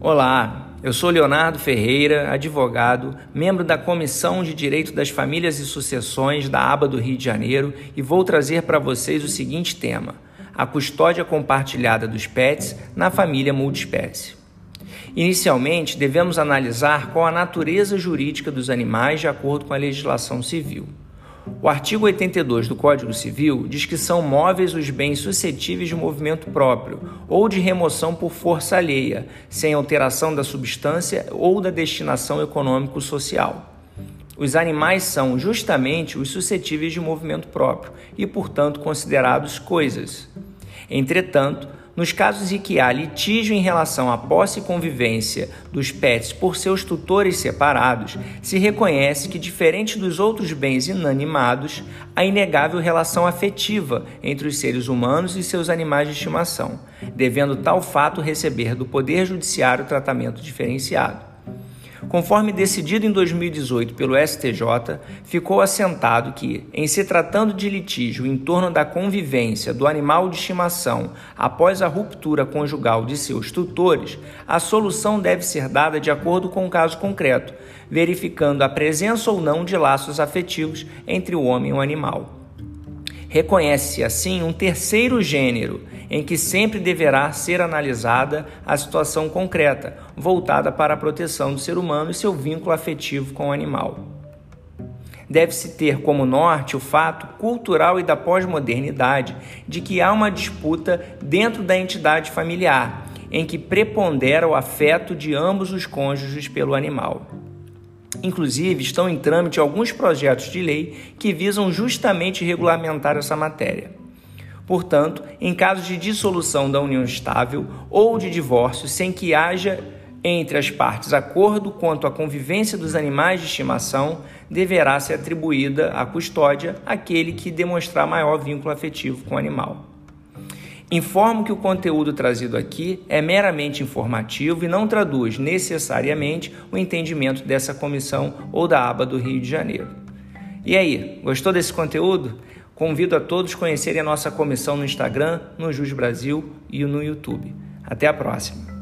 Olá, eu sou Leonardo Ferreira, advogado, membro da Comissão de Direito das Famílias e Sucessões da ABA do Rio de Janeiro e vou trazer para vocês o seguinte tema: a custódia compartilhada dos pets na família multiespécie. Inicialmente, devemos analisar qual a natureza jurídica dos animais de acordo com a legislação civil. O artigo 82 do Código Civil diz que são móveis os bens suscetíveis de movimento próprio ou de remoção por força alheia, sem alteração da substância ou da destinação econômico-social. Os animais são justamente os suscetíveis de movimento próprio e, portanto, considerados coisas. Entretanto, nos casos em que há litígio em relação à posse e convivência dos pets por seus tutores separados, se reconhece que, diferente dos outros bens inanimados, há inegável relação afetiva entre os seres humanos e seus animais de estimação, devendo tal fato receber do Poder Judiciário tratamento diferenciado. Conforme decidido em 2018 pelo STJ, ficou assentado que, em se tratando de litígio em torno da convivência do animal de estimação após a ruptura conjugal de seus tutores, a solução deve ser dada de acordo com o caso concreto, verificando a presença ou não de laços afetivos entre o homem e o animal. Reconhece-se assim um terceiro gênero, em que sempre deverá ser analisada a situação concreta, voltada para a proteção do ser humano e seu vínculo afetivo com o animal. Deve-se ter como norte o fato cultural e da pós-modernidade de que há uma disputa dentro da entidade familiar, em que prepondera o afeto de ambos os cônjuges pelo animal. Inclusive, estão em trâmite alguns projetos de lei que visam justamente regulamentar essa matéria. Portanto, em caso de dissolução da união estável ou de divórcio sem que haja entre as partes acordo quanto à convivência dos animais de estimação, deverá ser atribuída a custódia àquele que demonstrar maior vínculo afetivo com o animal. Informo que o conteúdo trazido aqui é meramente informativo e não traduz necessariamente o entendimento dessa comissão ou da aba do Rio de Janeiro. E aí, gostou desse conteúdo? Convido a todos a conhecerem a nossa comissão no Instagram, no Jus Brasil e no YouTube. Até a próxima!